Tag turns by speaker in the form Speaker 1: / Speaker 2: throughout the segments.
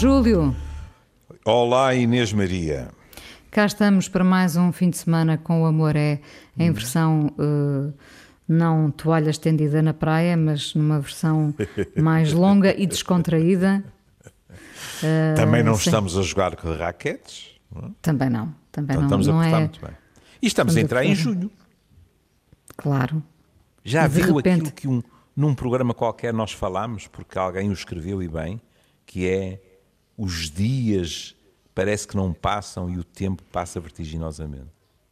Speaker 1: Júlio.
Speaker 2: Olá, Inês Maria.
Speaker 1: Cá estamos para mais um fim de semana com o Amor é em versão uh, não toalha estendida na praia, mas numa versão mais longa e descontraída.
Speaker 2: Uh, também não estamos a jogar com raquetes?
Speaker 1: Não? É? Também não. Também
Speaker 2: então
Speaker 1: não.
Speaker 2: Estamos
Speaker 1: não
Speaker 2: a
Speaker 1: é...
Speaker 2: muito bem. E estamos, a entrar em junho.
Speaker 1: Claro.
Speaker 2: Já viu repente... aquilo que um, num programa qualquer nós falámos, porque alguém o escreveu e bem, que é os dias parece que não passam e o tempo passa vertiginosamente.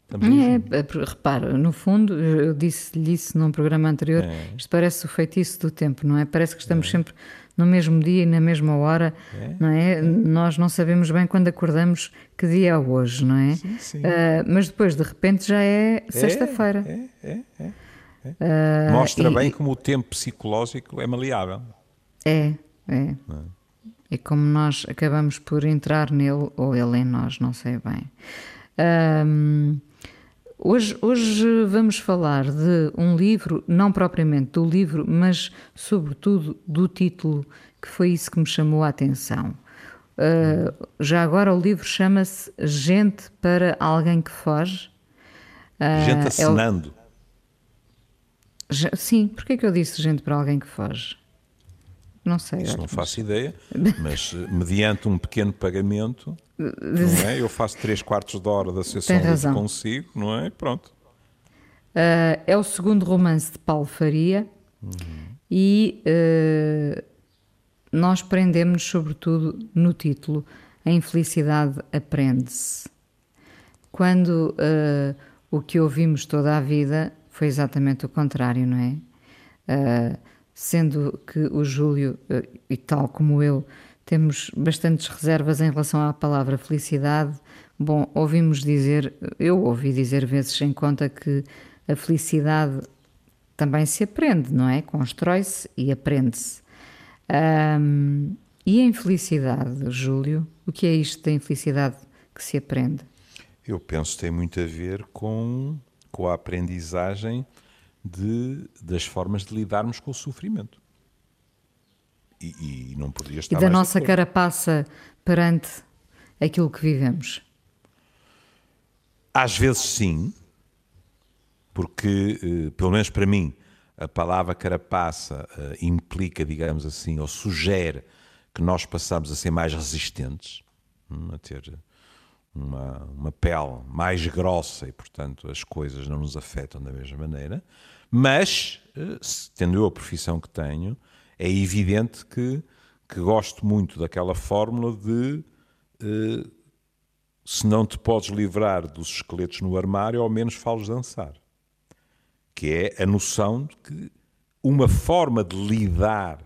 Speaker 1: Também é, é, repara, no fundo, eu disse-lhe isso num programa anterior, é. isto parece o feitiço do tempo, não é? Parece que estamos é. sempre no mesmo dia e na mesma hora, é. não é? Nós não sabemos bem quando acordamos que dia é hoje, não é? Sim, sim. Uh, mas depois, de repente, já é, é sexta-feira.
Speaker 2: É, é, uh, Mostra e, bem como o tempo psicológico é maleável.
Speaker 1: É, é. E como nós acabamos por entrar nele, ou ele em nós, não sei bem. Um, hoje, hoje vamos falar de um livro, não propriamente do livro, mas sobretudo do título, que foi isso que me chamou a atenção. Uh, já agora o livro chama-se Gente para Alguém que Foge.
Speaker 2: Uh, gente assinando.
Speaker 1: É o... Sim, porquê que eu disse gente para alguém que foge? Não sei.
Speaker 2: Isso não faço ideia, mas eh, mediante um pequeno pagamento, não é? eu faço 3 quartos de hora da sessão que consigo, não é? Pronto.
Speaker 1: Uh, é o segundo romance de Paulo Faria uhum. e uh, nós prendemos sobretudo no título A Infelicidade Aprende-se. Quando uh, o que ouvimos toda a vida foi exatamente o contrário, não é? Sendo que o Júlio, eh, e tal como eu, temos bastantes reservas em relação à palavra felicidade. Bom, ouvimos dizer, eu ouvi dizer vezes em conta que a felicidade também se aprende, não é? Constrói-se e aprende-se. Um, e a infelicidade, Júlio? O que é isto da infelicidade que se aprende?
Speaker 2: Eu penso que tem muito a ver com, com a aprendizagem de, das formas de lidarmos com o sofrimento. E, e não podia estar
Speaker 1: E da nossa carapaça perante aquilo que vivemos.
Speaker 2: Às vezes sim, porque, eh, pelo menos para mim, a palavra carapaça eh, implica, digamos assim, ou sugere que nós passamos a ser mais resistentes, hum, a ter uma, uma pele mais grossa e, portanto, as coisas não nos afetam da mesma maneira. Mas, eh, tendo eu a profissão que tenho, é evidente que, que gosto muito daquela fórmula de eh, se não te podes livrar dos esqueletos no armário, ao menos fales dançar. Que é a noção de que uma forma de lidar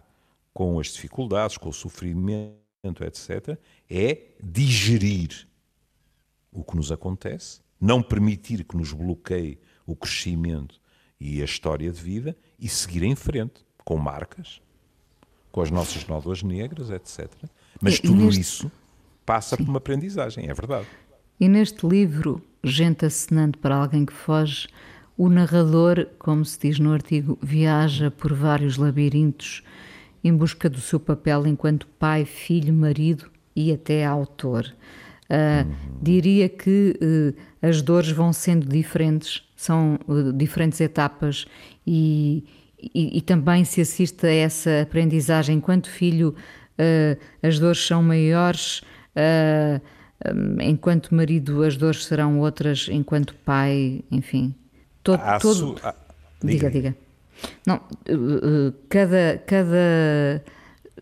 Speaker 2: com as dificuldades, com o sofrimento, etc., é digerir o que nos acontece, não permitir que nos bloqueie o crescimento e a história de vida e seguir em frente com marcas, com as nossas nódoas negras, etc. Mas e, tudo e neste... isso passa Sim. por uma aprendizagem, é verdade.
Speaker 1: E neste livro, Gente Acenando para Alguém que Foge, o narrador, como se diz no artigo, viaja por vários labirintos em busca do seu papel enquanto pai, filho, marido e até autor. Uh. Diria que uh, as dores vão sendo diferentes, são uh, diferentes etapas e, e, e, também se assiste a essa aprendizagem. Enquanto filho, as dores são maiores, um, enquanto marido, as dores serão outras, enquanto pai, enfim. Todo, todo... Ah, diga, diga. Não, cada, cada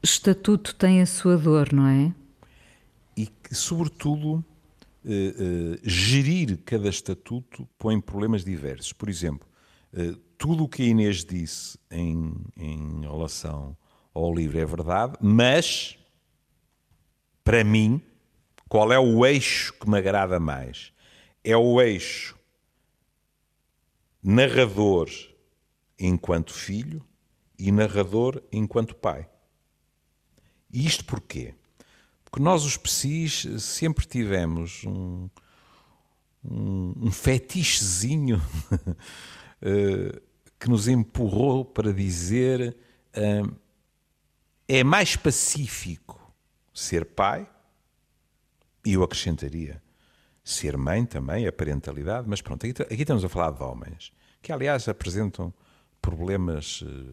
Speaker 1: estatuto tem a sua dor, não é?
Speaker 2: Que, sobretudo, eh, eh, gerir cada estatuto põe problemas diversos. Por exemplo, eh, tudo o que a Inês disse em, em relação ao livro é verdade, mas, para mim, qual é o eixo que me agrada mais? É o eixo narrador enquanto filho e narrador enquanto pai. E isto porquê? Porque nós, os psis, sempre tivemos um, um, um fetichezinho eh, que nos empurrou para dizer uh, é mais pacífico ser pai, e eu acrescentaria ser mãe também, a parentalidade, mas pronto, aqui, aqui estamos a falar de homens, que aliás apresentam problemas, eh,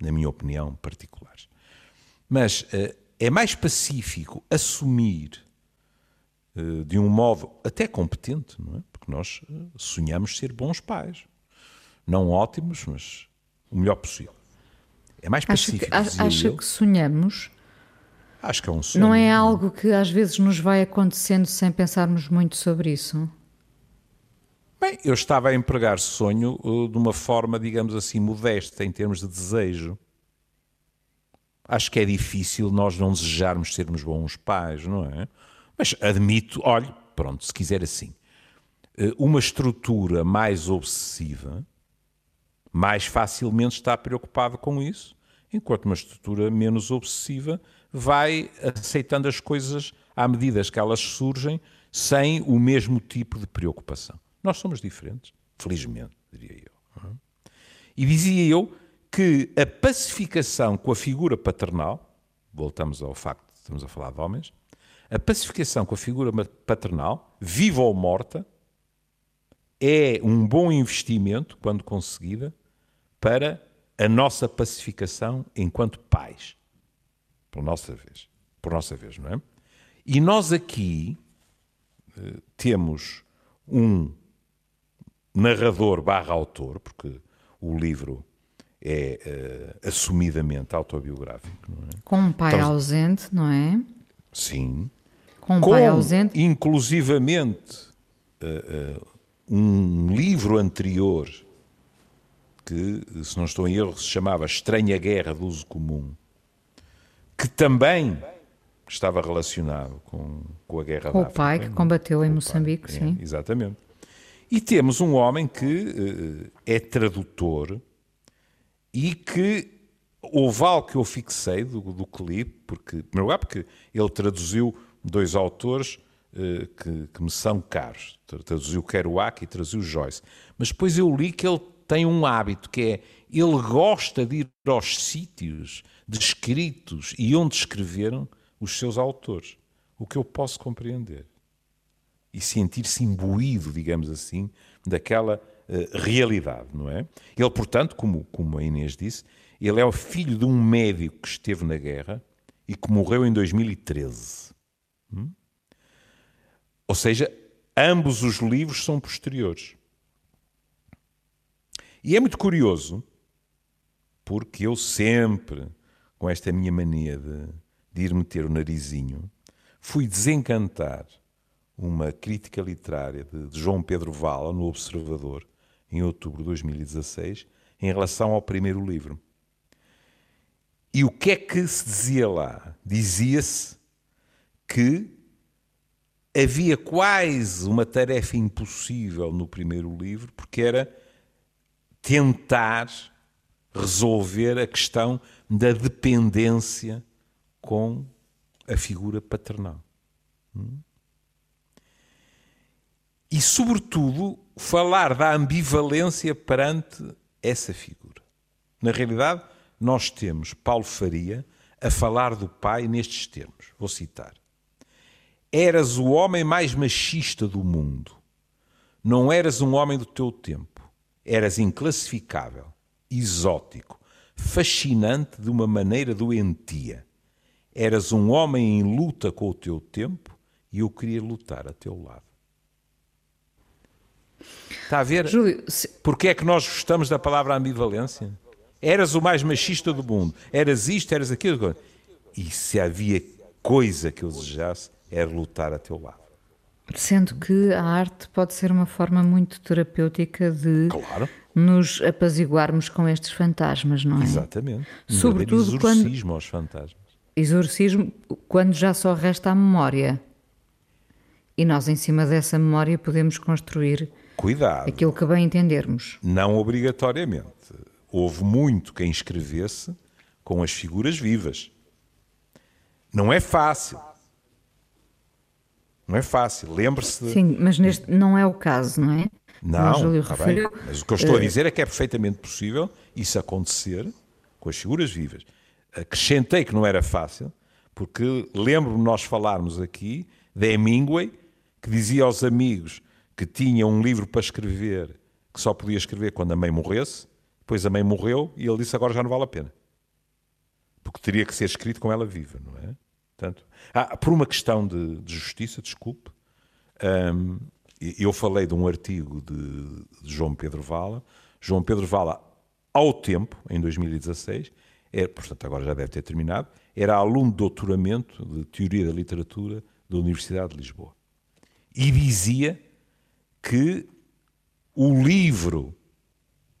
Speaker 2: na minha opinião, particulares. Mas é mais pacífico assumir uh, de um modo até competente, não é? Porque nós sonhamos ser bons pais. Não ótimos, mas o melhor possível. É mais pacífico.
Speaker 1: Acha que, acha que sonhamos?
Speaker 2: Acho que é um sonho.
Speaker 1: Não é algo que às vezes nos vai acontecendo sem pensarmos muito sobre isso?
Speaker 2: Bem, eu estava a empregar sonho de uma forma, digamos assim, modesta em termos de desejo. Acho que é difícil nós não desejarmos sermos bons pais, não é? Mas admito, olhe, pronto, se quiser assim, eh, uma estrutura mais obsessiva mais facilmente está preocupada com isso, enquanto uma estrutura menos obsessiva vai aceitando as coisas à medida que elas surgem, sem o mesmo tipo de preocupação. Nós somos diferentes, felizmente, diria eu. É? E dizia eu que a pacificação com a figura paternal, voltamos ao facto de estamos a falar de homens, a pacificação com a figura paternal, viva ou morta, é um bom investimento, quando conseguida, para a nossa pacificação enquanto pais. Por nossa vez. Por nossa vez, não é? E nós aqui eh, temos um narrador barra autor, porque o livro é uh, assumidamente autobiográfico. Não é?
Speaker 1: Com um pai então, ausente, não é?
Speaker 2: Sim.
Speaker 1: Com um com, pai ausente.
Speaker 2: Inclusivamente, uh, uh, um livro anterior, que, se não estou em erro, se chamava Estranha Guerra do Uso Comum, que também estava relacionado com, com a Guerra
Speaker 1: com
Speaker 2: da
Speaker 1: o pai que combateu em Moçambique,
Speaker 2: pai,
Speaker 1: sim.
Speaker 2: É, exatamente. E temos um homem que é tradutor e que houve algo que eu fixei do, do clipe, porque, em primeiro lugar, porque ele traduziu dois autores uh, que, que, me são caros. Traduziu Kerouac e traduziu Joyce. Mas depois eu li que ele tem um hábito que é, ele gosta de ir aos sítios descritos e onde escreveram os seus autores. O que eu posso compreender. E sentir-se imbuído, digamos assim, daquela realidade, não é? Ele, portanto, como, como a Inês disse, ele é o filho de um médico que esteve na guerra e que morreu em 2013. Hum? Ou seja, ambos os livros são posteriores. E é muito curioso, porque eu sempre, com esta minha mania de, de ir meter o narizinho, fui desencantar uma crítica literária de, de João Pedro Vala no Observador, em outubro de 2016, em relação ao primeiro livro. E o que é que se dizia lá? Dizia-se que havia quase uma tarefa impossível no primeiro livro, porque era tentar resolver a questão da dependência com a figura paternal. Hum? E, sobretudo, falar da ambivalência perante essa figura. Na realidade, nós temos Paulo Faria a falar do pai nestes termos. Vou citar. Eras o homem mais machista do mundo. Não eras um homem do teu tempo. Eras inclassificável, exótico, fascinante de uma maneira doentia. Eras um homem em luta com o teu tempo e eu queria lutar a teu lado. Está a ver? Júlio, se... Porquê é que nós gostamos da palavra ambivalência? Eras o mais machista do mundo. Eras isto, eras aquilo. E se havia coisa que eu desejasse, era lutar a teu lado.
Speaker 1: Sendo que a arte pode ser uma forma muito terapêutica de
Speaker 2: claro.
Speaker 1: nos apaziguarmos com estes fantasmas, não é?
Speaker 2: Exatamente. Um
Speaker 1: Sobretudo
Speaker 2: exorcismo
Speaker 1: quando...
Speaker 2: aos fantasmas.
Speaker 1: Exorcismo quando já só resta a memória. E nós, em cima dessa memória, podemos construir
Speaker 2: Cuidado.
Speaker 1: Aquilo que bem entendermos.
Speaker 2: Não obrigatoriamente. Houve muito quem escrevesse com as figuras vivas. Não é fácil. Não é fácil. Lembre-se. De...
Speaker 1: Sim, mas neste não é o caso, não é?
Speaker 2: Não, tá referiu, mas o que eu estou a dizer é que é perfeitamente possível isso acontecer com as figuras vivas. Acrescentei que não era fácil, Porque lembro-me nós falarmos aqui de Hemingway, que dizia aos amigos que tinha um livro para escrever, que só podia escrever quando a mãe morresse, depois a mãe morreu e ele disse agora já não vale a pena. Porque teria que ser escrito com ela viva, não é? Portanto, ah, por uma questão de, de justiça, desculpe, um, eu falei de um artigo de, de, João Pedro Vala. João Pedro Vala, ao tempo, em 2016, é, portanto agora já deve ter terminado, era aluno de doutoramento de Teoria da Literatura da Universidade de Lisboa. E dizia que o livro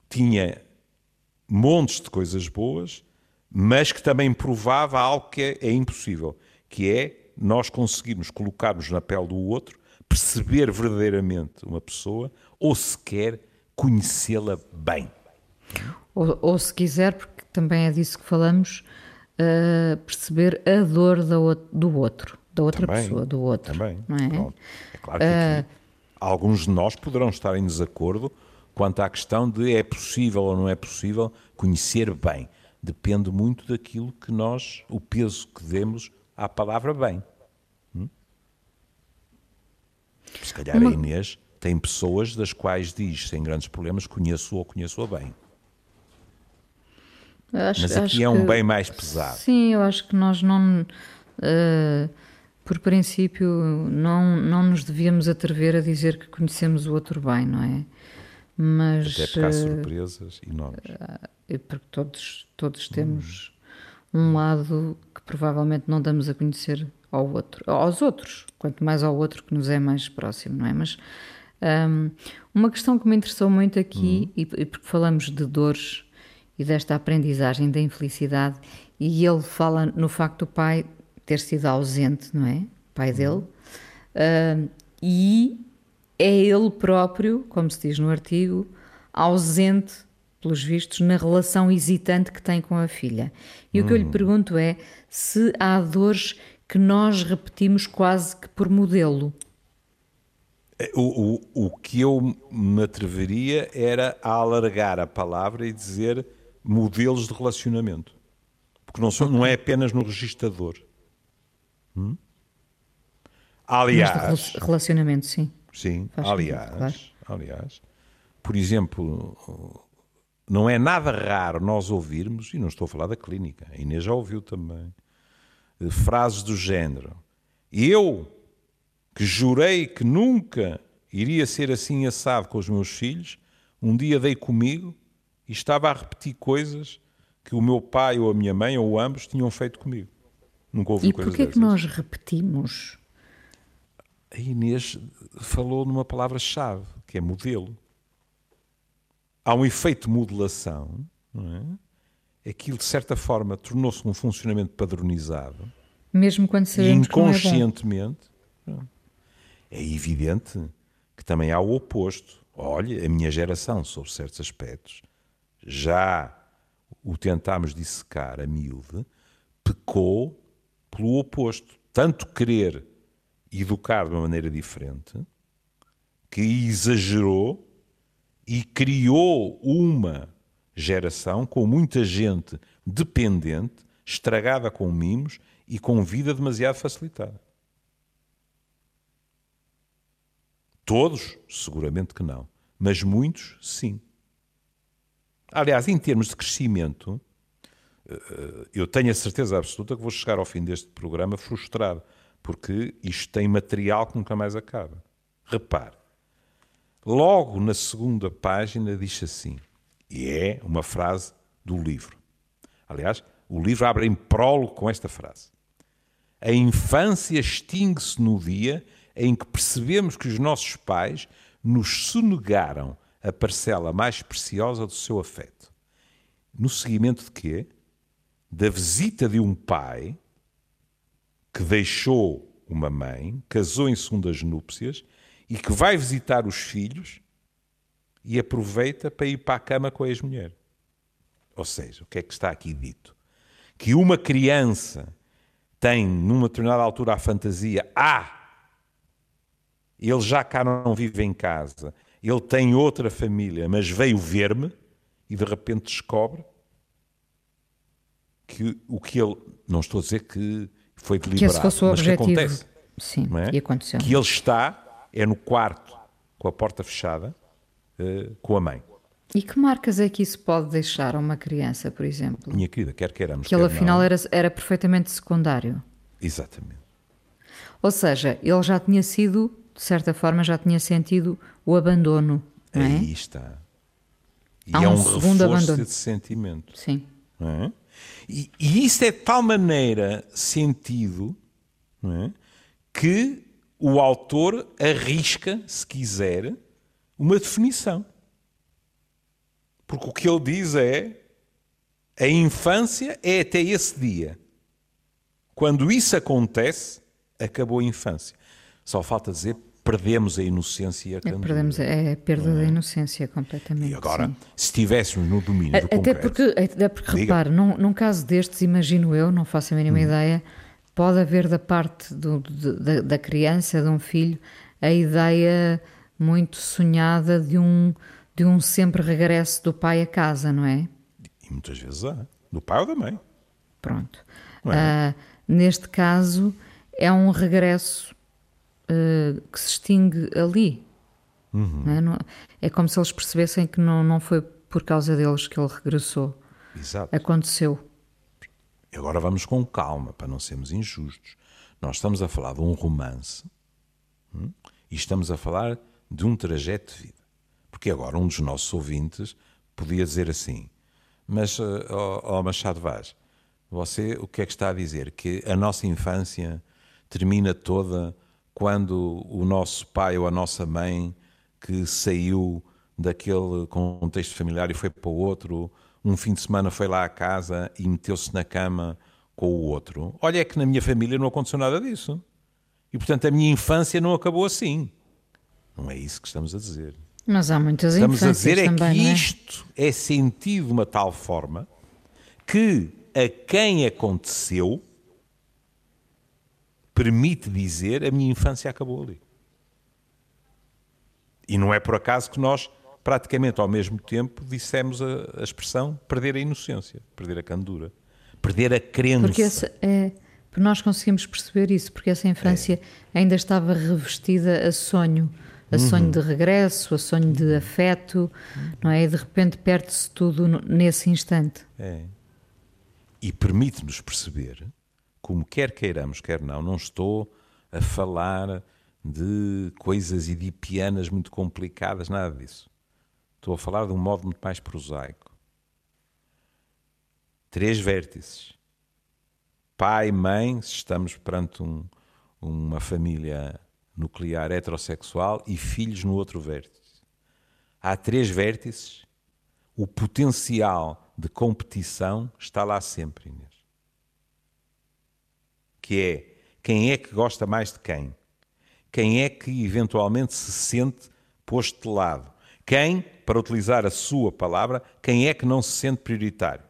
Speaker 2: tinha montes de coisas boas, mas que também provava algo que é, é impossível, que é nós conseguirmos colocar-nos na pele do outro, perceber verdadeiramente uma pessoa ou sequer conhecê-la bem.
Speaker 1: Ou, ou, se quiser, porque também é disso que falamos, uh, perceber a dor do outro, da outra também, pessoa, do outro.
Speaker 2: Também. É? é claro que aqui, uh, alguns de nós poderão estar em desacordo quanto à questão de é possível ou não é possível conhecer bem. Depende muito daquilo que nós, o peso que demos à palavra bem. Hum? Se calhar Uma... a Inês tem pessoas das quais diz, sem grandes problemas, conheço ou conheço-a bem. Acho, Mas aqui é um que, bem mais pesado.
Speaker 1: Sim, eu acho que nós não, uh, por princípio, não, não nos devíamos atrever a dizer que conhecemos o outro bem, não é?
Speaker 2: Mas, Até porque há eh, surpresas enormes.
Speaker 1: Uh, porque todos, todos temos hum. um lado que provavelmente não damos a conhecer ao outro, aos outros, quanto mais ao outro que nos é mais próximo, não é? Mas um, uma questão que me interessou muito aqui, hum. e, e porque falamos de dores e desta aprendizagem da infelicidade, e ele fala no facto do pai ter sido ausente, não é? pai dele, uh, e é ele próprio, como se diz no artigo, ausente, pelos vistos, na relação hesitante que tem com a filha. E hum. o que eu lhe hum. pergunto é se há dores que nós repetimos quase que por modelo.
Speaker 2: É, o, o, o que eu me atreveria era a alargar a palavra e dizer modelos de relacionamento. Porque não, são, não é apenas no registrador. Hum? Aliás.
Speaker 1: Relacionamento, sim.
Speaker 2: Sim, Faz aliás, claro. aliás, por exemplo, não é nada raro nós ouvirmos, e não estou a falar da clínica, a Inês já ouviu também, frases do género. Eu, que jurei que nunca iria ser assim assado com os meus filhos, um dia dei comigo e estava a repetir coisas que o meu pai ou a minha mãe ou ambos tinham feito comigo. Nunca ouvi
Speaker 1: e coisas E porquê é que nós repetimos?
Speaker 2: a Inês falou numa palavra-chave, que é modelo. Há um efeito de modelação, não é? Aquilo, de certa forma, tornou-se um funcionamento padronizado.
Speaker 1: Mesmo quando sabemos
Speaker 2: inconscientemente. Que não é, é evidente que também há o oposto. Olha, a minha geração, sobre certos aspectos, já o tentámos dissecar a miúde, pecou pelo oposto. Tanto querer educar de uma maneira diferente, que exagerou e criou uma geração com muita gente dependente, estragada com mimos e com vida demasiado facilitada. Todos, seguramente que não, mas muitos, sim. Aliás, em termos de crescimento, eu tenho a certeza absoluta que vou chegar ao fim deste programa frustrado, porque isto tem material que nunca mais acaba. Repare, logo na segunda página diz assim, e é uma frase do livro. Aliás, o livro abre em prólogo com esta frase. A infância extingue-se no dia em que percebemos que os nossos pais nos sonegaram a parcela mais preciosa do seu afeto. No seguimento de quê? Da visita de um pai que deixou uma mãe, casou em segundas núpcias e que vai visitar os filhos e aproveita para ir para a cama com a ex-mulher. Ou seja, o que é que está aqui dito? Que uma criança tem, numa determinada altura, a fantasia: ah, ele já cá não vive em casa, ele tem outra família, mas veio ver-me e de repente descobre que o que ele. Não estou a dizer que foi deliberado.
Speaker 1: Que esse o
Speaker 2: mas
Speaker 1: objetivo.
Speaker 2: que acontece.
Speaker 1: Sim,
Speaker 2: é?
Speaker 1: e aconteceu.
Speaker 2: Que ele está, é no quarto, com a porta fechada, uh, com a mãe.
Speaker 1: E que marcas é que isso pode deixar a uma criança, por exemplo?
Speaker 2: Minha querida, quer queiramos.
Speaker 1: Que ele
Speaker 2: quer
Speaker 1: afinal
Speaker 2: não.
Speaker 1: era, era perfeitamente secundário.
Speaker 2: Exatamente.
Speaker 1: Ou seja, ele já tinha sido, de certa forma, já tinha sentido o abandono. É?
Speaker 2: Aí está. E
Speaker 1: Há
Speaker 2: é
Speaker 1: um
Speaker 2: um
Speaker 1: segundo
Speaker 2: reforço
Speaker 1: abandono.
Speaker 2: desse sentimento.
Speaker 1: Sim.
Speaker 2: não é? E, e isso é de tal maneira sentido é? que o autor arrisca, se quiser, uma definição. Porque o que ele diz é a infância é até esse dia. Quando isso acontece, acabou a infância. Só falta dizer perdemos a inocência a
Speaker 1: É, perdemos, é a perda da inocência completamente.
Speaker 2: E agora,
Speaker 1: sim.
Speaker 2: se estivéssemos no domínio do
Speaker 1: Até
Speaker 2: concreto...
Speaker 1: porque, até porque repare, num, num caso destes, imagino eu, não faço a mínima ideia, pode haver da parte do- da, da criança, de um filho, a ideia muito sonhada de um, de um sempre regresso do pai a casa, não é?
Speaker 2: E muitas vezes há. Do pai ou da mãe.
Speaker 1: Pronto.
Speaker 2: É?
Speaker 1: Ah, neste caso, é um regresso ah, que se extingue ali.
Speaker 2: Uhum.
Speaker 1: não é? Não- é como se eles percebessem que não, não foi por causa deles que ele regressou.
Speaker 2: Exato.
Speaker 1: Aconteceu.
Speaker 2: Agora vamos com calma, para não sermos injustos. Nós estamos a falar de um romance hum, e estamos a falar de um trajeto de vida. Porque agora um dos nossos ouvintes podia dizer assim: Mas, eh, ó ó Machado Vaz, você o que é que está a dizer? Que a nossa infância termina toda quando o nosso pai ou a nossa mãe que saiu daquele contexto familiar e foi para o outro, um fim de semana foi lá à casa e meteu-se na cama com o outro. Olha, é que na minha família não aconteceu nada disso. E portanto a minha infância não acabou assim. Não é isso que estamos a dizer.
Speaker 1: Mas há muitas
Speaker 2: Estamos a dizer é
Speaker 1: também,
Speaker 2: que
Speaker 1: é?
Speaker 2: isto é sentido de uma tal forma que a quem aconteceu permite dizer a minha infância acabou ali. E não é por acaso que nós, praticamente ao mesmo tempo, dissemos a, a expressão perder a inocência, perder a candura, perder a crença.
Speaker 1: Porque essa é, porque nós conseguimos perceber isso, porque essa infância
Speaker 2: É.
Speaker 1: ainda estava revestida a sonho, a
Speaker 2: Uhum.
Speaker 1: sonho de regresso, a sonho de afeto, não é? E de repente perde-se tudo nesse instante.
Speaker 2: É. E permite-nos perceber, como quer queiramos, quer não, não estou a falar de coisas edipianas muito complicadas, nada disso. Estou a falar de um modo muito mais prosaico. Três vértices. Pai, mãe, se estamos perante um- uma família nuclear heterossexual, e filhos no outro vértice. Há três vértices o potencial de competição está lá sempre. Que é quem é que gosta mais de quem? Quem é que eventualmente se sente posto de lado? Quem, para utilizar a sua palavra, quem é que não se sente prioritário?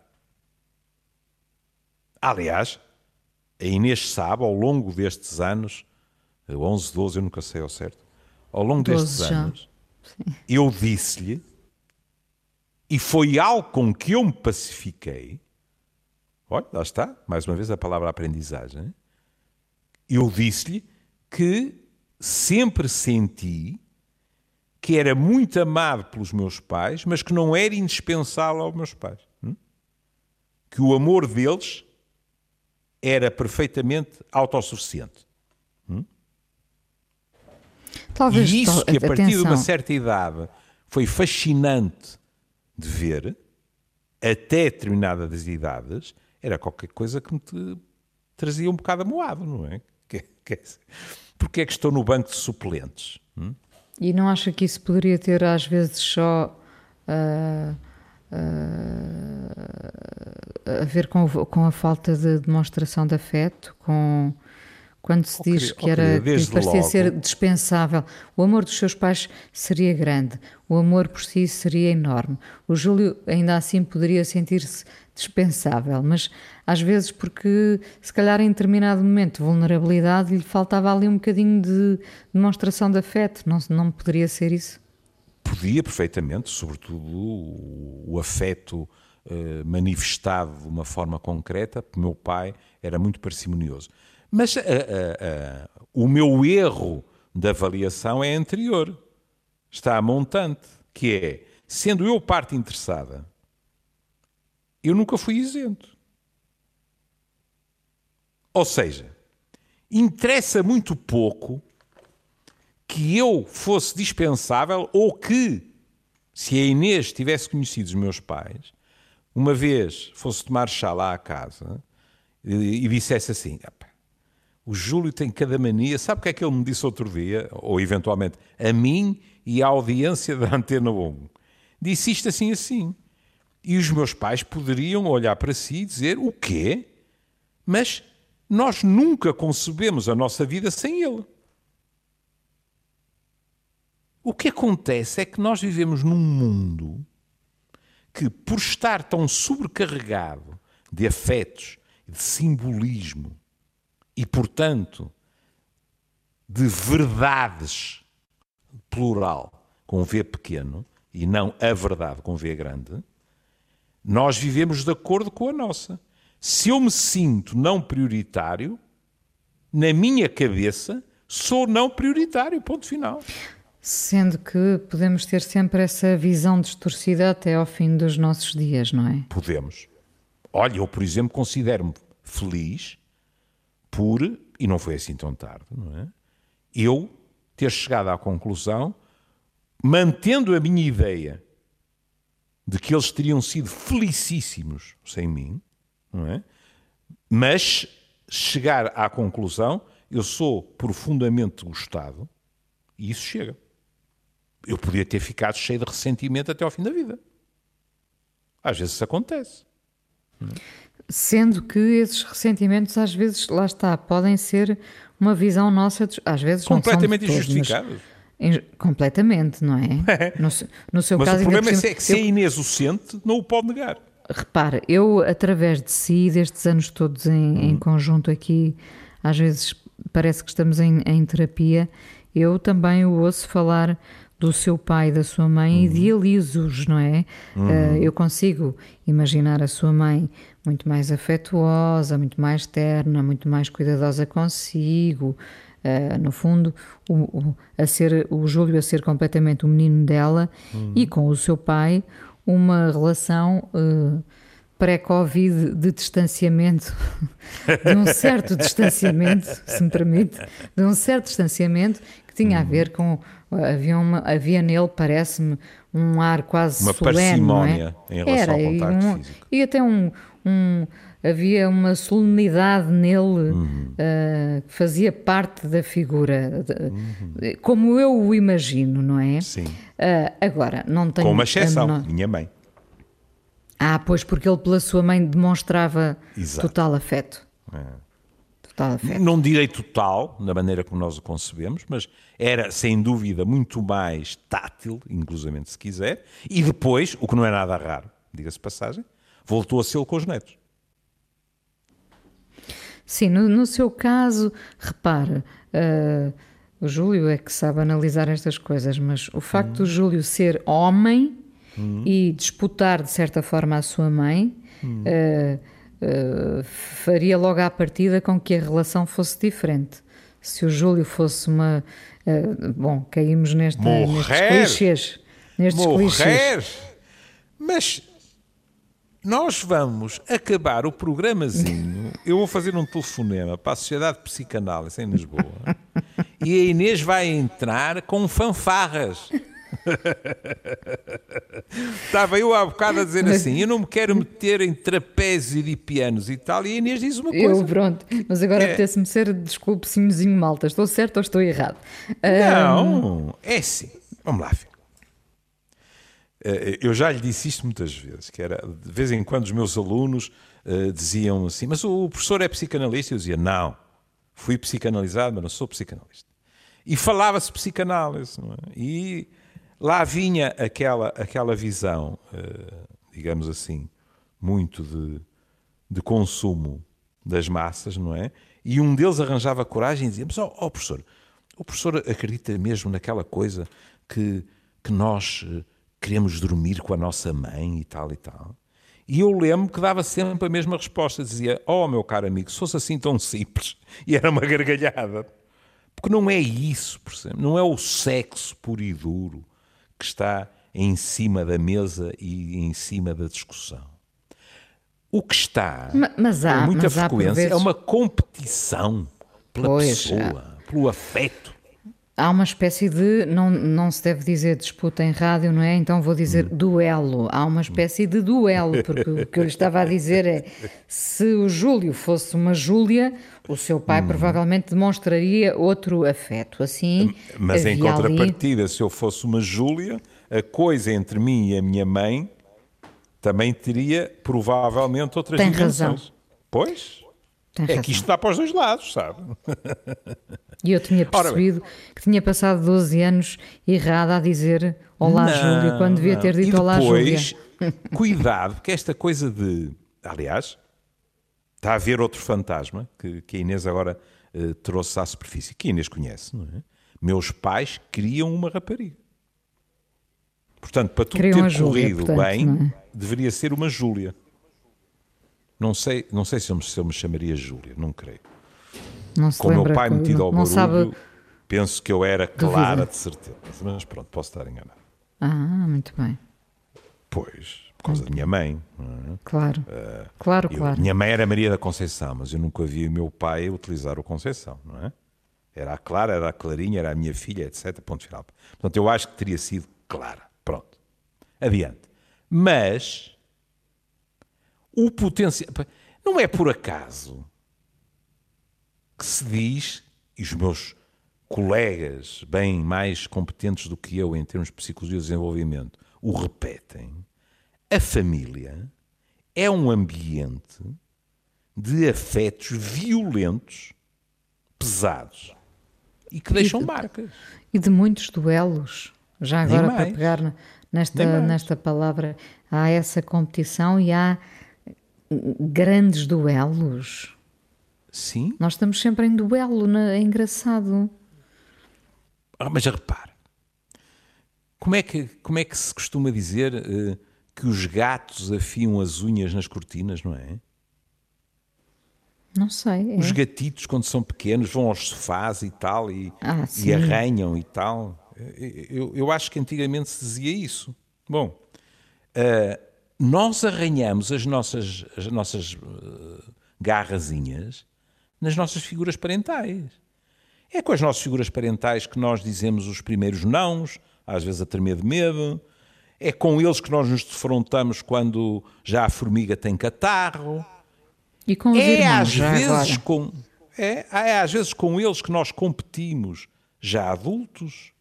Speaker 2: Aliás, a Inês sabe, ao longo destes anos, 11, 12, eu nunca sei ao certo, ao longo
Speaker 1: 12
Speaker 2: destes
Speaker 1: já.
Speaker 2: anos, eu disse-lhe, e foi algo com que eu me pacifiquei. Olha, lá está, mais uma vez a palavra aprendizagem. Eu disse-lhe que sempre senti que era muito amado pelos meus pais, mas que não era indispensável aos meus pais. Hum? Que o amor deles era perfeitamente autossuficiente.
Speaker 1: Talvez
Speaker 2: E isso que a partir de uma
Speaker 1: atenção,
Speaker 2: certa idade foi fascinante de ver, até determinadas idades, era qualquer coisa que me trazia um bocado amoado, não é? Porque é que estou no banco de suplentes? Hum?
Speaker 1: E não acha que isso poderia ter às vezes só ah, ah, a ver com, com a falta de demonstração de afeto, com quando se
Speaker 2: Oh,
Speaker 1: diz que
Speaker 2: oh,
Speaker 1: era
Speaker 2: querida,
Speaker 1: que parecia
Speaker 2: logo.
Speaker 1: ser dispensável. O amor dos seus pais seria grande, o amor por si seria enorme. O Júlio ainda assim poderia sentir-se dispensável, mas às vezes porque se calhar em determinado momento de vulnerabilidade lhe faltava ali um bocadinho de demonstração de afeto, não, não poderia ser isso?
Speaker 2: Podia perfeitamente, sobretudo o, afeto eh, manifestado de uma forma concreta, porque meu pai era muito parcimonioso. Mas uh, uh, o meu erro de avaliação é anterior. Está a montante, que é, sendo eu parte interessada, eu nunca fui isento. Ou seja, interessa muito pouco que eu fosse dispensável ou que, se a Inês tivesse conhecido os meus pais, uma vez fosse tomar chá lá à casa e, e dissesse assim: o Júlio tem cada mania, sabe o que é que ele me disse outro dia, ou eventualmente a mim e à audiência da Antena 1? Disse isto assim assim. E os meus pais poderiam olhar para si e dizer: o quê? Mas nós nunca concebemos a nossa vida sem ele. O que acontece é que nós vivemos num mundo que, por estar tão sobrecarregado de afetos, de simbolismo e, portanto, de verdades, plural, com V pequeno, e não a verdade com V grande, nós vivemos de acordo com a nossa. Se eu me sinto não prioritário, na minha cabeça, sou não prioritário. Ponto final.
Speaker 1: Sendo que podemos ter sempre essa visão distorcida até ao fim dos nossos dias, não é?
Speaker 2: Podemos. Olha, eu, por exemplo, considero-me feliz por, e não foi assim tão tarde, não é? Eu ter chegado à conclusão, mantendo a minha ideia de que eles teriam sido felicíssimos sem mim, não é? Mas chegar à conclusão, eu sou profundamente gostado e isso chega. Eu podia ter ficado cheio de ressentimento até ao fim da vida. Às vezes isso acontece.
Speaker 1: Sendo que esses ressentimentos, às vezes, lá está, podem ser uma visão nossa, às vezes
Speaker 2: completamente injustificados.
Speaker 1: Completamente, não é?
Speaker 2: é. No, no, seu mas caso, o problema é que se eu... a Inês o sente, não o pode negar.
Speaker 1: Repara, eu, através de si, destes anos todos em, hum. em conjunto aqui, às vezes parece que estamos em, em, terapia, eu também o ouço falar do seu pai e da sua mãe, hum. idealizo-os, não é? Hum. Uh, eu consigo imaginar a sua mãe muito mais afetuosa, muito mais terna, muito mais cuidadosa consigo. Uh, no fundo, o, o, a ser, o Júlio a ser completamente o menino dela hum. e com o seu pai uma relação uh, pré-Covid de distanciamento, de um certo distanciamento, se me permite, de um certo distanciamento que tinha a uhum. ver com. Havia, uma, havia nele, parece-me, um ar quase
Speaker 2: uma
Speaker 1: solene.
Speaker 2: parcimónia
Speaker 1: é?
Speaker 2: em relação
Speaker 1: Era,
Speaker 2: ao contacto
Speaker 1: um,
Speaker 2: físico.
Speaker 1: E até um, um, havia uma solenidade nele uhum. uh, que fazia parte da figura, uhum. como eu o imagino, não é?
Speaker 2: Sim.
Speaker 1: Uh, agora, não tenho...
Speaker 2: Com uma exceção, menor... minha mãe.
Speaker 1: Ah, pois, porque ele pela sua mãe demonstrava Exato. total afeto. É. Total afeto.
Speaker 2: Não direi total, na maneira como nós o concebemos, mas era, sem dúvida, muito mais tátil, inclusivamente se quiser, e depois, o que não é nada raro, diga-se passagem, voltou a ser com os netos.
Speaker 1: Sim, no, no seu caso, repare, uh, o Júlio é que sabe analisar estas coisas, mas o facto uhum. do Júlio ser homem uhum. e disputar de certa forma a sua mãe uhum. uh, uh, faria logo à partida com que a relação fosse diferente. Se o Júlio fosse uma. bom, caímos nesta, nestes clichês. Nestes
Speaker 2: Morrer?
Speaker 1: clichês.
Speaker 2: Mas nós vamos acabar o programazinho. Eu vou fazer um telefonema para a Sociedade de Psicanálise em Lisboa. e a Inês vai entrar com fanfarras. Estava eu há bocado a dizer assim: eu não me quero meter em trapézio de pianos e tal. E a Inês diz uma coisa.
Speaker 1: Eu, pronto, mas agora é... apetece-me ser, desculpe, senhorzinho malta. Estou certo ou estou errado?
Speaker 2: Não, um... é assim. Vamos lá ver. Eh, eu já lhe disse isto muitas vezes, que era, de vez em quando os meus alunos uh, diziam assim, mas o professor é psicanalista? Eu dizia, não, fui psicanalizado, mas não sou psicanalista. E falava-se psicanálise, é? e lá vinha aquela, aquela visão, uh, digamos assim, muito de, de consumo das massas, não é? E um deles arranjava coragem e dizia, mas, ó oh, oh, professor, o professor acredita mesmo naquela coisa que, que nós queremos dormir com a nossa mãe e tal e tal. E eu lembro que dava sempre a mesma resposta. Dizia, oh meu caro amigo, se fosse assim tão simples. E era uma gargalhada. Porque não é isso, percebe? não é o sexo puro e duro que está em cima da mesa e em cima da discussão. O que está,
Speaker 1: mas há,
Speaker 2: com muita
Speaker 1: mas
Speaker 2: frequência,
Speaker 1: vezes...
Speaker 2: é uma competição pela
Speaker 1: pois,
Speaker 2: pessoa, é. pelo afeto.
Speaker 1: Há uma espécie de, não, não se deve dizer disputa em rádio, não é? Então vou dizer hum. duelo. Há uma espécie de duelo, porque o que eu lhe estava a dizer é: se o Júlio fosse uma Júlia, o seu pai hum. provavelmente demonstraria outro afeto. Assim,
Speaker 2: mas em contrapartida, ali... se eu fosse uma Júlia, a coisa entre mim e a minha mãe também teria provavelmente outras
Speaker 1: Tem dimensões. Razão.
Speaker 2: Pois. Tem é razão. que isto dá para os dois lados, sabe?
Speaker 1: E eu tinha percebido que tinha passado 12 anos errada a dizer Olá, não, Júlia, quando devia ter dito Olá, Júlia.
Speaker 2: cuidado, porque esta coisa de. Aliás, está a haver outro fantasma que, que a Inês agora uh, trouxe à superfície, que a Inês conhece, não é? Meus pais criam uma rapariga. Portanto, para tudo ter Júlia, corrido portanto, bem, é? deveria ser uma Júlia. Não sei, não sei se eu, me, se eu me chamaria Júlia, não creio.
Speaker 1: Não se
Speaker 2: Com o meu pai metido ao barulho,
Speaker 1: sabe...
Speaker 2: penso que eu era clara de certeza. Mas pronto, posso estar enganado.
Speaker 1: Ah, muito bem.
Speaker 2: Pois, por causa muito da minha mãe.
Speaker 1: É? Claro, uh, claro,
Speaker 2: eu,
Speaker 1: claro.
Speaker 2: Minha mãe era Maria da Conceição, mas eu nunca vi o meu pai utilizar o Conceição, não é? Era a Clara, era a Clarinha, era a minha filha, etc. Ponto final. Portanto, eu acho que teria sido Clara. Pronto. Adiante. Mas o potencial. Não é por acaso que se diz, e os meus colegas bem mais competentes do que eu em termos de psicologia e desenvolvimento o repetem, a família é um ambiente de afetos violentos, pesados e que deixam
Speaker 1: e de,
Speaker 2: marcas.
Speaker 1: E de muitos duelos. Já agora para pegar nesta, nesta palavra, há essa competição e há grandes duelos.
Speaker 2: Sim.
Speaker 1: Nós estamos sempre em duelo, é engraçado.
Speaker 2: Ah, mas repare, como é que, como é que se costuma dizer uh, que os gatos afiam as unhas nas cortinas, não é?
Speaker 1: Não sei. É.
Speaker 2: Os gatitos, quando são pequenos, vão aos sofás e tal e, ah, e arranham e tal. Eu, eu, acho que antigamente se dizia isso. Bom, uh, nós arranhamos as nossas, as nossas uh, garrazinhas nas nossas figuras parentais. É com as nossas figuras parentais que nós dizemos os primeiros nãos, às vezes a tremer de medo. É com eles que nós nos defrontamos quando já a formiga tem catarro.
Speaker 1: E com os
Speaker 2: é
Speaker 1: irmãos,
Speaker 2: às vezes com é, é às vezes com eles que nós competimos já adultos.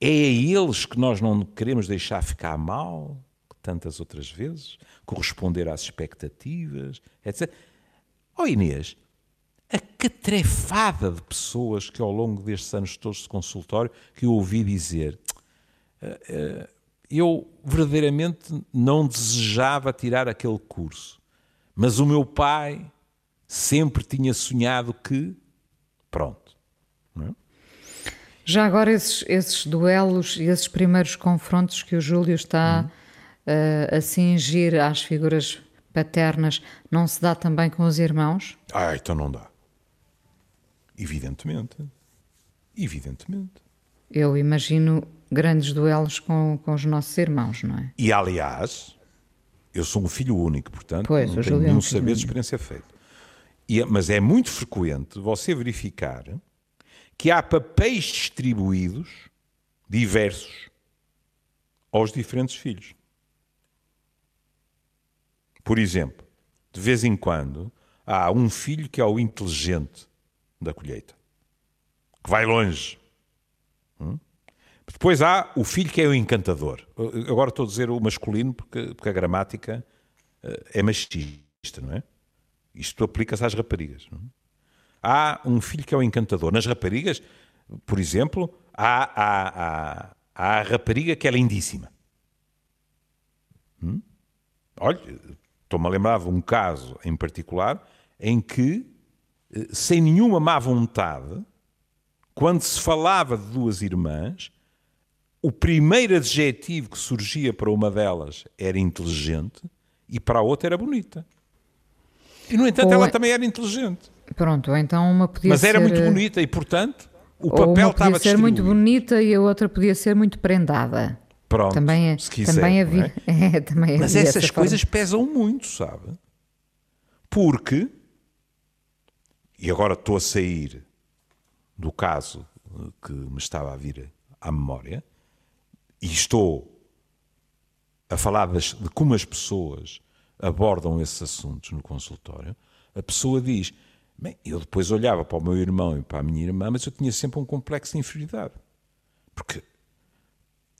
Speaker 2: É a eles que nós não queremos deixar ficar mal tantas outras vezes, corresponder às expectativas, etc. Oh Inês, a catrefada de pessoas que ao longo destes anos todos de consultório que eu ouvi dizer eh, eh, eu verdadeiramente não desejava tirar aquele curso, mas o meu pai sempre tinha sonhado que pronto. É?
Speaker 1: Já agora esses, esses duelos e esses primeiros confrontos que o Júlio está hum. Uh, a cingir às figuras paternas não se dá também com os irmãos?
Speaker 2: Ah, então não dá. Evidentemente. Evidentemente.
Speaker 1: Eu imagino grandes duelos com, com os nossos irmãos, não é?
Speaker 2: E aliás, eu sou um filho único, portanto pois, não tenho nenhum é saber de experiência feita. E, é, mas é muito frequente você verificar que há papéis distribuídos diversos aos diferentes filhos. Por exemplo, de vez em quando há um filho que é o inteligente da colheita, que vai longe. Hum? Depois há o filho que é o encantador. Agora estou a dizer o masculino porque, porque a gramática uh, é machista, não é? Isto aplica-se às raparigas. Não é? Há um filho que é o encantador. Nas raparigas, por exemplo, há, há, há, há a rapariga que é lindíssima. Hum? Olha, Estou-me a lembrar de um caso em particular em que, eh, sem nenhuma má vontade, quando se falava de duas irmãs, o primeiro adjetivo que surgia para uma delas era inteligente e para a outra era bonita. E, no entanto,
Speaker 1: Ou
Speaker 2: ela
Speaker 1: é-
Speaker 2: também era inteligente.
Speaker 1: Pronto, então uma podia
Speaker 2: Mas
Speaker 1: ser...
Speaker 2: era muito
Speaker 1: eh,
Speaker 2: bonita e, portanto, o papel
Speaker 1: uma
Speaker 2: estava
Speaker 1: podia ser muito
Speaker 2: distribuído.
Speaker 1: bonita e a outra podia ser muito prendada.
Speaker 2: Pronto,
Speaker 1: também, é,
Speaker 2: se quiser,
Speaker 1: também havia,
Speaker 2: é?
Speaker 1: é, também
Speaker 2: Mas
Speaker 1: havia
Speaker 2: essas
Speaker 1: essa
Speaker 2: coisas pesam muito, sabe? Porque, e agora estou a sair do caso que me estava a vir à memória, e estou a falar das- de como as pessoas abordam esses assuntos no consultório, a pessoa diz: Bem, eu depois olhava para o meu irmão e para a minha irmã, mas eu tinha sempre um complexo de inferioridade. Porque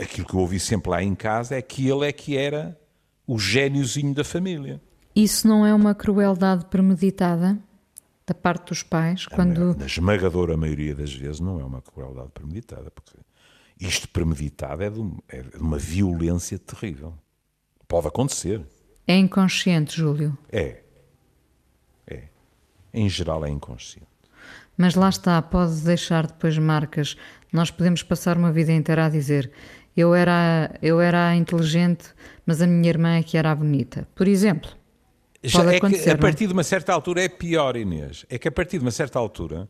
Speaker 2: aquilo que eu ouvi sempre lá em casa é que ele é que era o gêniozinho da família.
Speaker 1: Isso não é uma crueldade premeditada da parte dos pais quando
Speaker 2: Na esmagadora maioria das vezes não é uma crueldade premeditada, porque isto premeditado é de, é de uma violência terrível. Pode acontecer.
Speaker 1: é inconsciente, Júlio.
Speaker 2: É. É. Em geral é inconsciente.
Speaker 1: Mas lá está, pode deixar depois marcas. Nós podemos passar uma vida inteira a dizer eu era, eu era inteligente, mas a minha irmã é que era bonita. Por exemplo,
Speaker 2: Já é que a
Speaker 1: é?
Speaker 2: partir de uma certa altura é pior, Inês. É que a partir de uma certa altura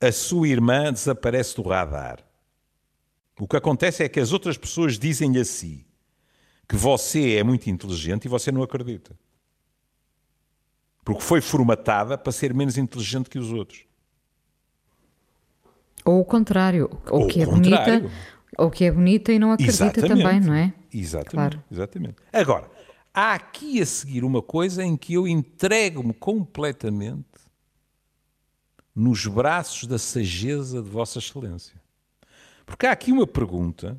Speaker 2: a sua irmã desaparece do radar. O que acontece é que as outras pessoas dizem-lhe a si que você é muito inteligente e você não acredita. Porque foi formatada para ser menos inteligente que os outros.
Speaker 1: ou o contrário, ou,
Speaker 2: Ou
Speaker 1: que é
Speaker 2: contrário.
Speaker 1: bonita, ou que é bonita e não acredita
Speaker 2: Exatamente.
Speaker 1: também, não é?
Speaker 2: Exatamente,
Speaker 1: Claro.
Speaker 2: exatamente. Agora, há aqui a seguir uma coisa em que eu entrego-me completamente nos braços da sageza de Vossa Excelência. Porque há aqui uma pergunta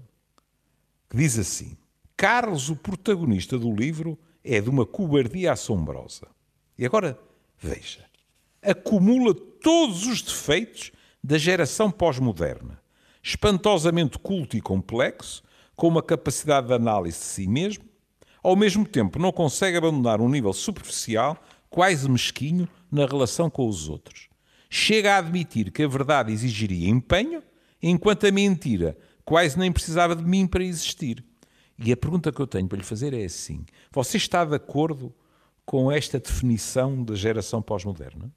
Speaker 2: que diz assim: Carlos, o protagonista do livro, é de uma cobardia assombrosa. E agora, veja, acumula todos os defeitos da geração pós-moderna, espantosamente culto e complexo, com uma capacidade de análise de si mesmo, ao mesmo tempo não consegue abandonar um nível superficial, quase mesquinho, na relação com os outros. Chega a admitir que a verdade exigiria empenho, enquanto a mentira quase nem precisava de mim para existir. E a pergunta que eu tenho para lhe fazer é assim: você está de acordo com esta definição da geração pós-moderna?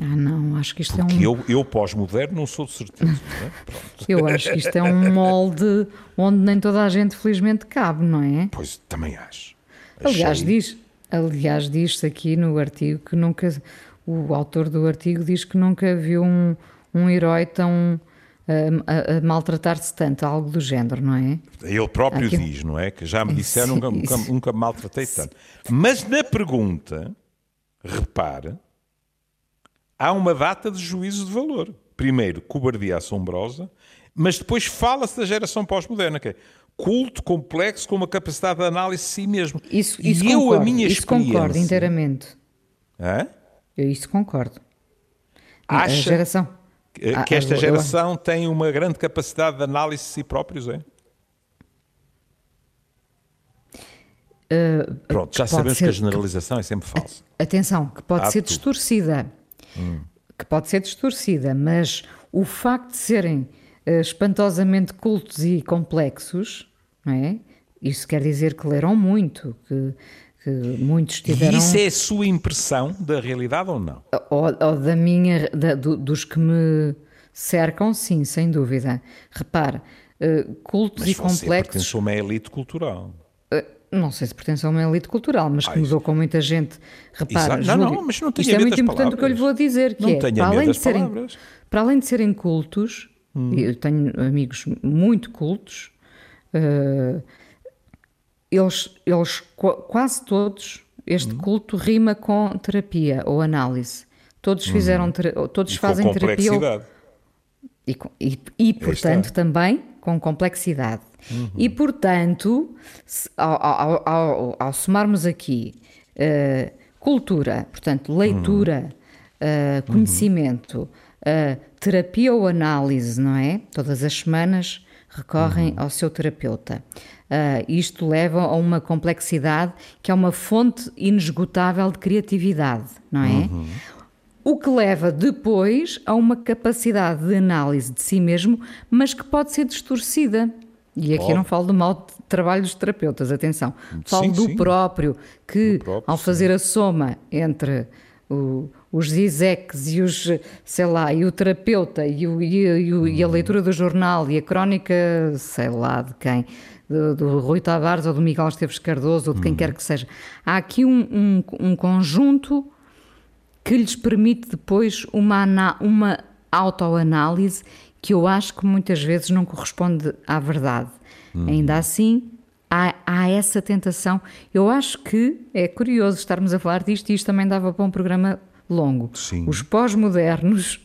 Speaker 1: Ah, não, acho que isto é
Speaker 2: Porque
Speaker 1: um.
Speaker 2: eu, eu pós-moderno não sou de certeza. não é?
Speaker 1: Eu acho que isto é um molde onde nem toda a gente, felizmente, cabe, não é?
Speaker 2: Pois também acho.
Speaker 1: Aliás,
Speaker 2: Achei-
Speaker 1: diz, aliás, diz-se aqui no artigo que nunca. O autor do artigo diz que nunca viu um, um herói tão. a, a- a maltratar-se tanto, algo do género, não é?
Speaker 2: Ele próprio diz, não é? Que já me disseram, nunca, nunca, nunca me maltratei tanto. Mas na pergunta, repare, há uma data de juízo de valor. Primeiro, cobardia assombrosa, mas depois fala-se da geração pós-moderna, que é culto complexo com uma capacidade de análise de si mesmo.
Speaker 1: Isso,
Speaker 2: e
Speaker 1: isso
Speaker 2: eu,
Speaker 1: concordo,
Speaker 2: a minha
Speaker 1: isso concordo
Speaker 2: experiência...
Speaker 1: inteiramente.
Speaker 2: Hã?
Speaker 1: Eu isso concordo. A
Speaker 2: Acha
Speaker 1: geração.
Speaker 2: que
Speaker 1: Ah,
Speaker 2: esta
Speaker 1: eu- eu-
Speaker 2: geração tem uma grande capacidade de análise de si próprios, é? Pronto, já sabemos
Speaker 1: ser
Speaker 2: que a generalização é sempre falsa.
Speaker 1: Atenção, que pode
Speaker 2: Há
Speaker 1: ser
Speaker 2: tudo.
Speaker 1: distorcida. Que pode ser distorcida, mas o facto de serem eh, espantosamente cultos e complexos, não é? Isso quer dizer que leram muito, que, que muitos tiveram.
Speaker 2: E isso é a sua impressão da realidade ou não?
Speaker 1: Ou, ou da minha, da- do- dos que me cercam, sim, sem dúvida. Repare, eh, cultos
Speaker 2: Mas
Speaker 1: e
Speaker 2: você
Speaker 1: complexos.
Speaker 2: pertence a uma elite cultural.
Speaker 1: Não sei se pertence a uma elite cultural, mas que
Speaker 2: Ah, isso-
Speaker 1: mudou com muita gente. Repara,
Speaker 2: Exato. Não,
Speaker 1: Júlio,
Speaker 2: não, mas não tenha
Speaker 1: isto é muito importante o que eu lhe vou dizer, que
Speaker 2: Não
Speaker 1: é,
Speaker 2: tenha
Speaker 1: para além, de serem,
Speaker 2: palavras. Hum.
Speaker 1: para além de serem cultos, e eu tenho amigos muito cultos, eh, eles, eles qua- quase todos, este
Speaker 2: Hum.
Speaker 1: culto rima com terapia ou análise. Todos fizeram, tera- todos
Speaker 2: Hum. E
Speaker 1: fazem terapia ou- e, e- e, portanto, também com complexidade.
Speaker 2: Uhum.
Speaker 1: E, portanto, se- ao, ao- ao- ao somarmos aqui eh, cultura, portanto, leitura,
Speaker 2: Uhum.
Speaker 1: conhecimento, eh, terapia ou análise, não é? Todas as semanas recorrem
Speaker 2: Uhum.
Speaker 1: ao seu terapeuta. Eh, isto leva a uma complexidade que é uma fonte inesgotável de criatividade, não é?
Speaker 2: Uhum.
Speaker 1: O que leva depois a uma capacidade de análise de si mesmo, mas que pode ser distorcida. E aqui oh. não falo do mau trabalho dos terapeutas, atenção. Falo sim, do sim. próprio, que próprio, ao fazer sim. a soma entre o, os zizeques e os, sei lá, e o terapeuta e, o, e, o, e, a leitura do jornal e a crónica, sei lá, de quem, do, do Rui Tavares ou do Miguel Esteves Cardoso ou de quem hum. quer que seja. Há aqui um, um, um conjunto que lhes permite depois uma, uma autoanálise que eu acho que muitas vezes não corresponde à verdade. Hum. Ainda assim, há, há, essa tentação. Eu acho que é curioso estarmos a falar disto e isto também dava para um programa longo.
Speaker 2: Sim.
Speaker 1: Os pós-modernos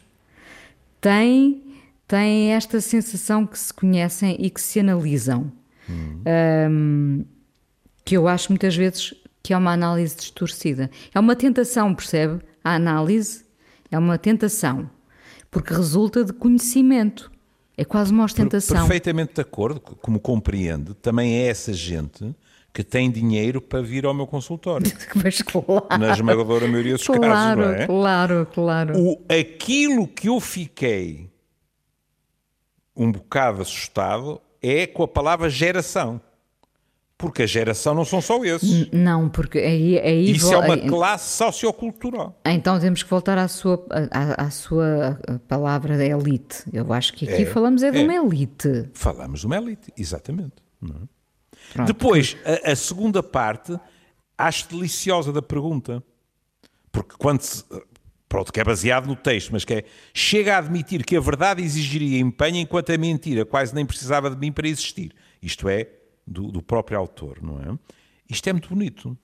Speaker 1: têm, têm esta sensação que se conhecem e que se analisam. Hum. Um, que eu acho muitas vezes que é uma análise distorcida. É uma tentação, percebe? A análise é uma tentação, porque resulta de conhecimento. É quase uma ostentação.
Speaker 2: Perfeitamente de acordo, como compreende, também é essa gente que tem dinheiro para vir ao meu consultório.
Speaker 1: Mas claro.
Speaker 2: Na esmagadora maioria dos
Speaker 1: claro,
Speaker 2: casos, não é?
Speaker 1: Claro, claro.
Speaker 2: O, aquilo que eu fiquei um bocado assustado é com a palavra geração. Porque a geração não são só esses.
Speaker 1: Não, porque aí. aí
Speaker 2: Isso é uma aí, classe sociocultural.
Speaker 1: Então temos que voltar à sua, à, à sua palavra da elite. Eu acho que aqui é, falamos é de é. uma elite.
Speaker 2: Falamos de uma elite, exatamente. É? Depois, a, a, segunda parte, acho deliciosa da pergunta. Porque quando se, Pronto, que é baseado no texto, mas que é. Chega a admitir que a verdade exigiria empenho enquanto a mentira quase nem precisava de mim para existir. Isto é, do, do próprio autor, não é? Isto é muito bonito,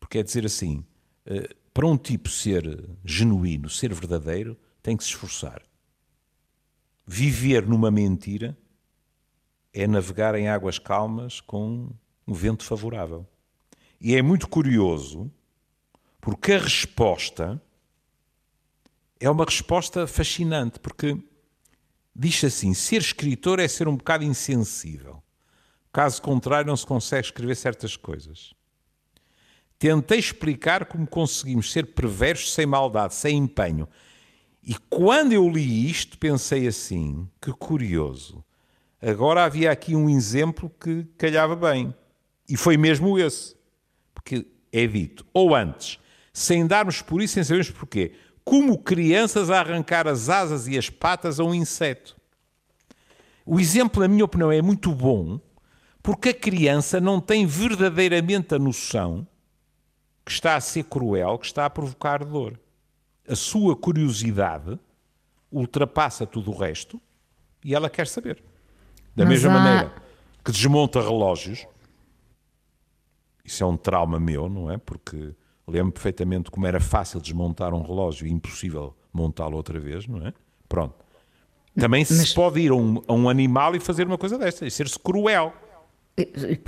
Speaker 2: porque é dizer assim: uh, para um tipo ser genuíno, ser verdadeiro, tem que se esforçar. Viver numa mentira é navegar em águas calmas com um vento favorável. E é muito curioso, porque a resposta é uma resposta fascinante, porque diz assim: ser escritor é ser um bocado insensível. Caso contrário, não se consegue escrever certas coisas. Tentei explicar como conseguimos ser perversos sem maldade, sem empenho. E quando eu li isto, pensei assim: que curioso. Agora havia aqui um exemplo que calhava bem. E foi mesmo esse. Porque é dito, ou antes, sem darmos por isso, sem sabermos porquê, como crianças a arrancar as asas e as patas a um inseto. O exemplo, na minha opinião, é muito bom, porque a criança não tem verdadeiramente a noção que está a ser cruel, que está a provocar dor. A sua curiosidade ultrapassa tudo o resto e ela quer saber. Da Mas mesma há... maneira que desmonta relógios, isso é um trauma meu, não é? Porque lembro perfeitamente como era fácil desmontar um relógio e impossível montá-lo outra vez, não é? Pronto. Também Mas... se pode ir a um, a um animal e fazer uma coisa desta, e ser-se cruel.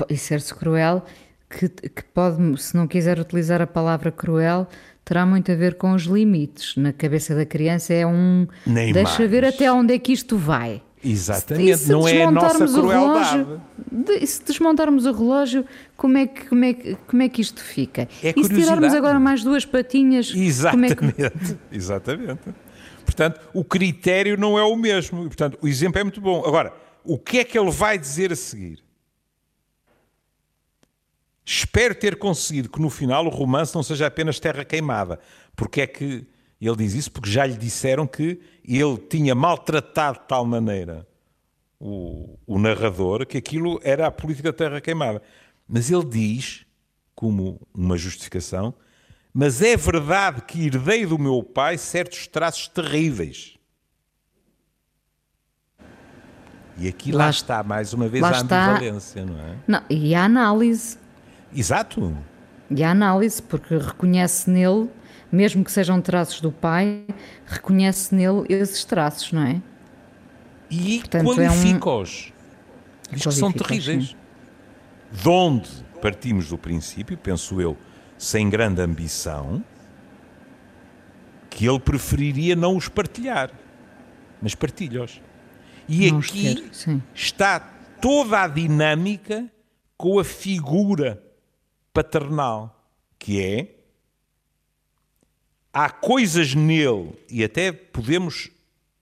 Speaker 1: E, ser-se cruel, que, que pode, se não quiser utilizar a palavra cruel, terá muito a ver com os limites. Na cabeça da criança é um.
Speaker 2: Nem
Speaker 1: deixa
Speaker 2: mais.
Speaker 1: ver até onde é que isto vai.
Speaker 2: Exatamente, não é a nossa crueldade.
Speaker 1: Relógio, de, se desmontarmos o relógio, como é que, como é que, como é que isto fica?
Speaker 2: É
Speaker 1: e se tirarmos agora mais duas patinhas.
Speaker 2: Exatamente,
Speaker 1: como é
Speaker 2: que... exatamente. Portanto, o critério não é o mesmo. Portanto, o exemplo é muito bom. Agora, o que é que ele vai dizer a seguir? Espero ter conseguido que no final o romance não seja apenas terra queimada. Porque é que ele diz isso? Porque já lhe disseram que ele tinha maltratado de tal maneira o, o narrador que aquilo era a política da terra queimada. Mas ele diz, como uma justificação, mas é verdade que herdei do meu pai certos traços terríveis. E aqui lá, lá está, mais uma vez, a ambivalência, está... não é?
Speaker 1: Não, e a análise.
Speaker 2: Exato.
Speaker 1: E a análise, porque reconhece nele, mesmo que sejam traços do pai, reconhece nele esses traços, não é?
Speaker 2: E qualifica-os. É um... Diz que são terríveis. Sim. De onde partimos do princípio, penso eu, sem grande ambição, que ele preferiria não os partilhar, mas partilha-os. E não aqui está toda a dinâmica com a figura paternal, que é há coisas nele, e até podemos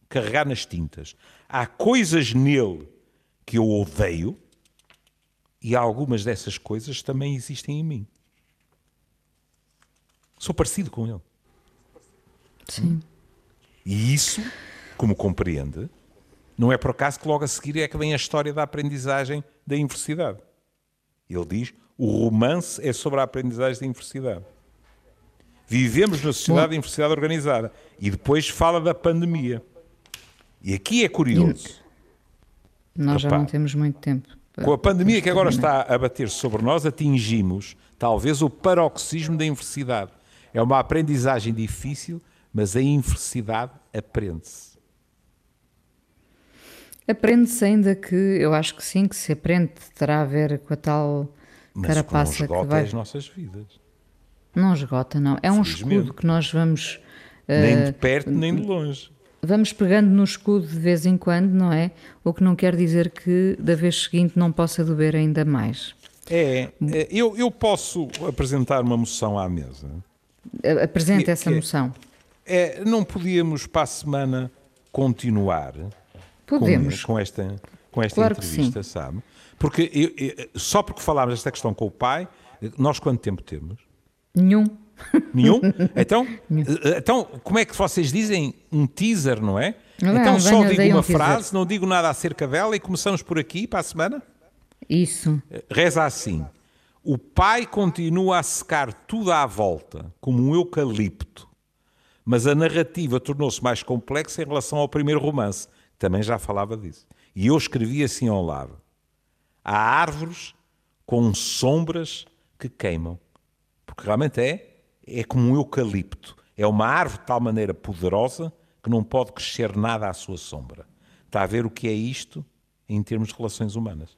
Speaker 2: carregar nas tintas, há coisas nele que eu odeio, e algumas dessas coisas também existem em mim. Sou parecido com ele.
Speaker 1: Sim.
Speaker 2: E isso, como compreende, não é por acaso que logo a seguir é que vem a história da aprendizagem da universidade. Ele diz: o romance é sobre a aprendizagem da universidade. Vivemos na sociedade Bom, universidade organizada. E depois fala da pandemia. E aqui é curioso.
Speaker 1: Nós já não temos muito tempo.
Speaker 2: Com a pandemia que agora está a bater sobre nós, atingimos talvez o paroxismo da universidade. É uma aprendizagem difícil, mas a universidade aprende-se.
Speaker 1: Aprende-se ainda que, eu acho que sim, que se aprende, terá a ver com a tal mas carapaça
Speaker 2: que, não
Speaker 1: que vai...
Speaker 2: as nossas vidas.
Speaker 1: Não esgota, não. É um escudo que nós vamos...
Speaker 2: Uh, nem de perto, nem de longe.
Speaker 1: Vamos pegando no escudo de vez em quando, não é? O que não quer dizer que da vez seguinte não possa doer ainda mais.
Speaker 2: É, é eu, eu posso apresentar uma moção à mesa.
Speaker 1: Apresente que, essa que moção.
Speaker 2: É, não podíamos para a semana continuar
Speaker 1: Podemos.
Speaker 2: Com, com esta, com esta claro entrevista, sabe? Porque eu, eu, só porque falámos desta questão com o pai, nós quanto tempo temos?
Speaker 1: Nenhum.
Speaker 2: Nenhum? Então, eh, então, como é que vocês dizem um teaser, não é? Não, então só digo uma um frase, não digo nada acerca dela e começamos por aqui para a semana?
Speaker 1: Isso.
Speaker 2: Eh, reza assim: O pai continua a secar tudo à volta, como um eucalipto, mas a narrativa tornou-se mais complexa em relação ao primeiro romance. Também já falava disso. E eu escrevi assim ao lado: Há árvores com sombras que queimam porque realmente é, é como um eucalipto. É uma árvore de tal maneira poderosa que não pode crescer nada à sua sombra. Está a ver o que é isto em termos de relações humanas.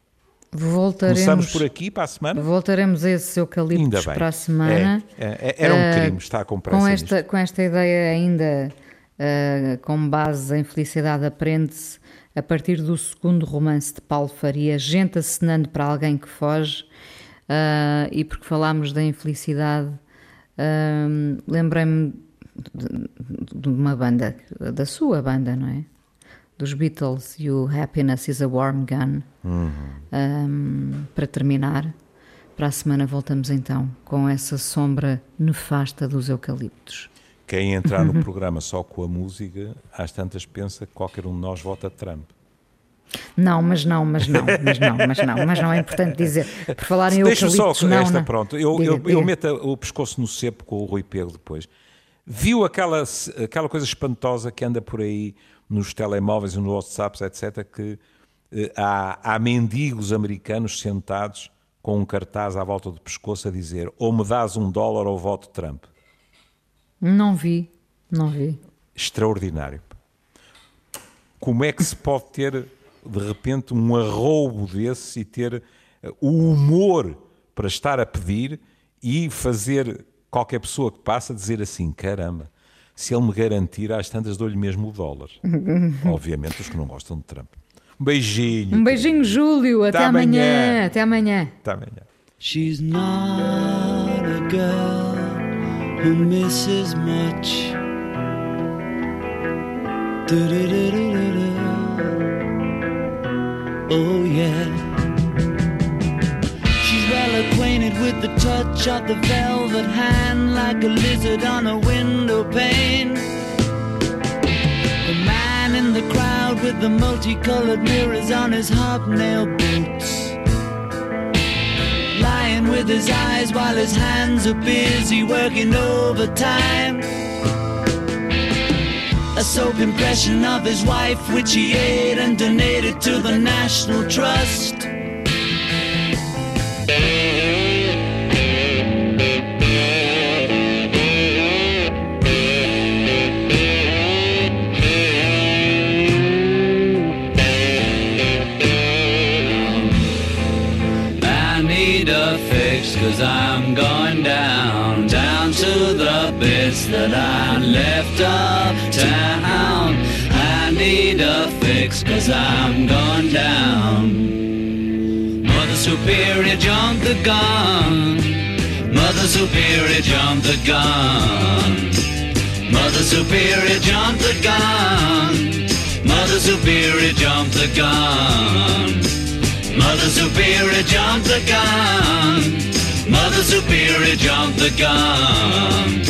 Speaker 1: Voltaremos,
Speaker 2: Começamos por aqui para a semana?
Speaker 1: Voltaremos a esses eucaliptos para a semana.
Speaker 2: É, é, é era um uh, crime estar com pressa
Speaker 1: com esta, com esta ideia ainda, uh, com base em Felicidade Aprende-se, a partir do segundo romance de Paulo Faria, Gente acenando para alguém que foge, uh, e porque falámos da infelicidade, uh, lembrei-me de, de, uma banda, da sua banda, não é? Dos Beatles e o Happiness is a Warm Gun. Uhum. Um, para terminar, para a semana voltamos então com essa sombra nefasta dos eucaliptos.
Speaker 2: Quem entrar no programa só com a música, às tantas pensa que qualquer um de nós vota Trump.
Speaker 1: Não, mas não, mas não, mas não, mas não, mas não é importante dizer. Por falar em Deixa só não, esta,
Speaker 2: não. pronto. Eu, diga, eu, diga. eu meto o pescoço no cepo com o Rui Pego depois. Viu aquela, aquela coisa espantosa que anda por aí nos telemóveis e nos WhatsApps, etc., que eh, há, há mendigos americanos sentados com um cartaz à volta do pescoço a dizer ou me dás um dólar ou voto Trump.
Speaker 1: Não vi, não vi.
Speaker 2: Extraordinário. Como é que se pode ter de repente um arroubo desse e ter eh, o humor para estar a pedir e fazer qualquer pessoa que passa dizer assim: caramba, se ele me garantir, às tantas dou-lhe mesmo o dólar. Obviamente, os que não gostam de Trump. Um beijinho.
Speaker 1: Um beijinho, Júlio. Até, Até amanhã. amanhã. Até amanhã.
Speaker 2: Até amanhã.
Speaker 3: She's not a girl who misses much. Oh yeah. She's well acquainted with the touch of the velvet hand, like a lizard on a window pane. The man in the crowd with the multicolored mirrors on his hobnail boots. With his eyes while his hands are busy working overtime a soap impression of his wife, which he ate and donated to the National Trust. Cause I'm gone down. Mother Superior jumped the gun. Mother Superior jumped the gun. Mother Superior jumped the gun. Mother Superior jumped the gun. Mother Superior jumped the gun. Mother Superior jumped the gun.